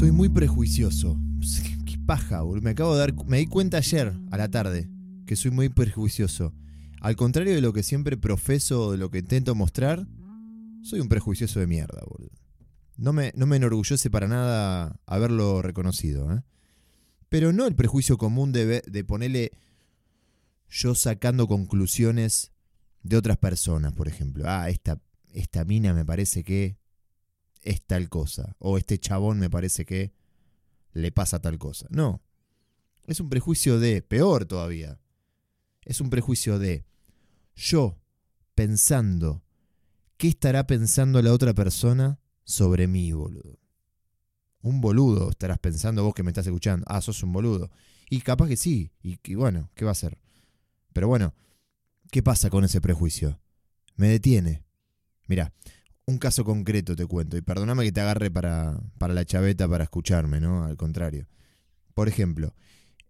Soy muy prejuicioso. Qué paja, boludo. Me acabo de dar. Me di cuenta ayer, a la tarde, que soy muy prejuicioso. Al contrario de lo que siempre profeso de lo que intento mostrar, soy un prejuicioso de mierda, boludo. No me, no me enorgullece para nada haberlo reconocido, ¿eh? Pero no el prejuicio común de, de ponerle yo sacando conclusiones de otras personas, por ejemplo. Ah, esta, esta mina me parece que es tal cosa. O este chabón me parece que le pasa tal cosa. No. Es un prejuicio de, peor todavía. Es un prejuicio de yo pensando qué estará pensando la otra persona sobre mí, boludo. Un boludo estarás pensando vos que me estás escuchando. Ah, sos un boludo. Y capaz que sí. Y, bueno, ¿qué va a ser? Pero bueno, ¿qué pasa con ese prejuicio? Me detiene. Mira, un caso concreto te cuento, y perdóname que te agarre para, para la chaveta para escucharme, ¿no? Al contrario. Por ejemplo,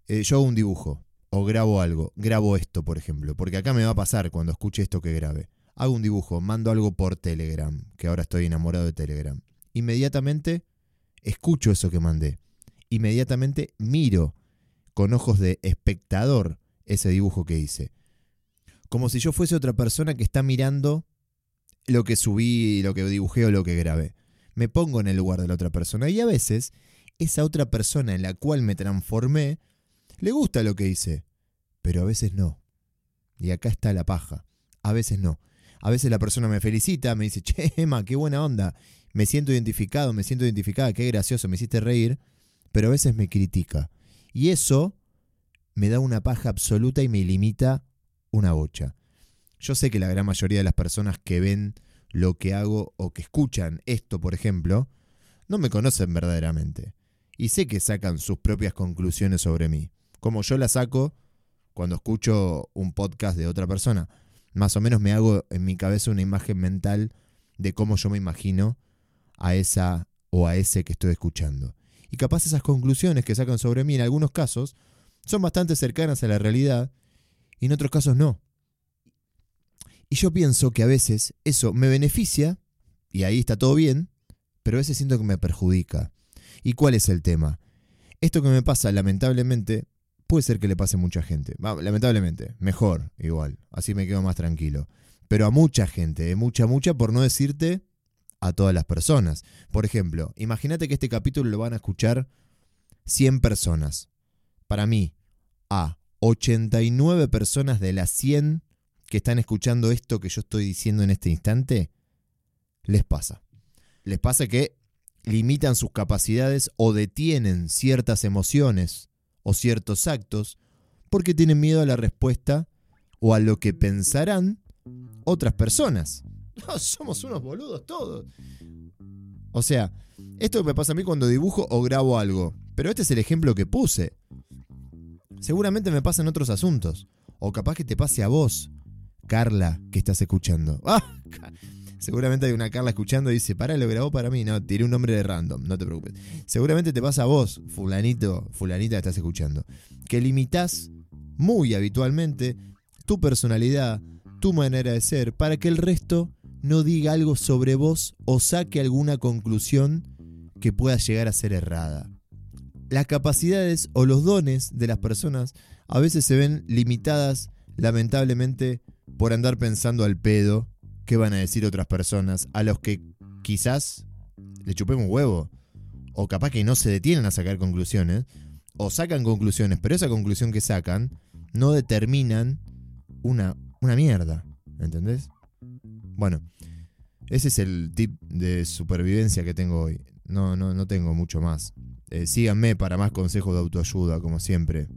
eh, yo hago un dibujo o grabo algo, grabo esto, por ejemplo, porque acá me va a pasar cuando escuche esto que grabe. Hago un dibujo, mando algo por Telegram, que ahora estoy enamorado de Telegram. Inmediatamente escucho eso que mandé. Inmediatamente miro con ojos de espectador ese dibujo que hice. Como si yo fuese otra persona que está mirando lo que subí, lo que dibujé o lo que grabé. Me pongo en el lugar de la otra persona y a veces esa otra persona en la cual me transformé le gusta lo que hice, pero a veces no. Y acá está la paja. A veces no. A veces la persona me felicita, me dice, che, qué buena onda. Me siento identificado, me siento identificada, qué gracioso, me hiciste reír. Pero a veces me critica. Y eso me da una paja absoluta y me limita una bocha. Yo sé que la gran mayoría de las personas que ven lo que hago o que escuchan esto, por ejemplo, no me conocen verdaderamente. Y sé que sacan sus propias conclusiones sobre mí, como yo las saco cuando escucho un podcast de otra persona. Más o menos me hago en mi cabeza una imagen mental de cómo yo me imagino a esa o a ese que estoy escuchando. Y capaz esas conclusiones que sacan sobre mí en algunos casos son bastante cercanas a la realidad y en otros casos no. Y yo pienso que a veces eso me beneficia, y ahí está todo bien, pero a veces siento que me perjudica. ¿Y cuál es el tema? Esto que me pasa, lamentablemente, puede ser que le pase a mucha gente. lamentablemente, mejor, igual. Así me quedo más tranquilo. Pero a mucha gente, eh, mucha, mucha, por no decirte a todas las personas. Por ejemplo, imagínate que este capítulo lo van a escuchar 100 personas. Para mí, a 89 personas de las 100 que están escuchando esto que yo estoy diciendo en este instante, les pasa. Les pasa que limitan sus capacidades o detienen ciertas emociones o ciertos actos porque tienen miedo a la respuesta o a lo que pensarán otras personas. No, somos unos boludos todos. O sea, esto me pasa a mí cuando dibujo o grabo algo. Pero este es el ejemplo que puse. Seguramente me pasa en otros asuntos. O capaz que te pase a vos. Carla que estás escuchando. ¡Ah! Seguramente hay una Carla escuchando y dice, para, lo grabó para mí. No, tiré un nombre de random, no te preocupes. Seguramente te pasa a vos, fulanito, fulanita que estás escuchando, que limitas muy habitualmente tu personalidad, tu manera de ser, para que el resto no diga algo sobre vos o saque alguna conclusión que pueda llegar a ser errada. Las capacidades o los dones de las personas a veces se ven limitadas, lamentablemente, por andar pensando al pedo qué van a decir otras personas a los que quizás le chupemos un huevo. O capaz que no se detienen a sacar conclusiones. O sacan conclusiones, pero esa conclusión que sacan no determinan una, una mierda. ¿Entendés? Bueno, ese es el tip de supervivencia que tengo hoy. No, no, no tengo mucho más. Eh, síganme para más consejos de autoayuda, como siempre.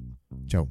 Chao.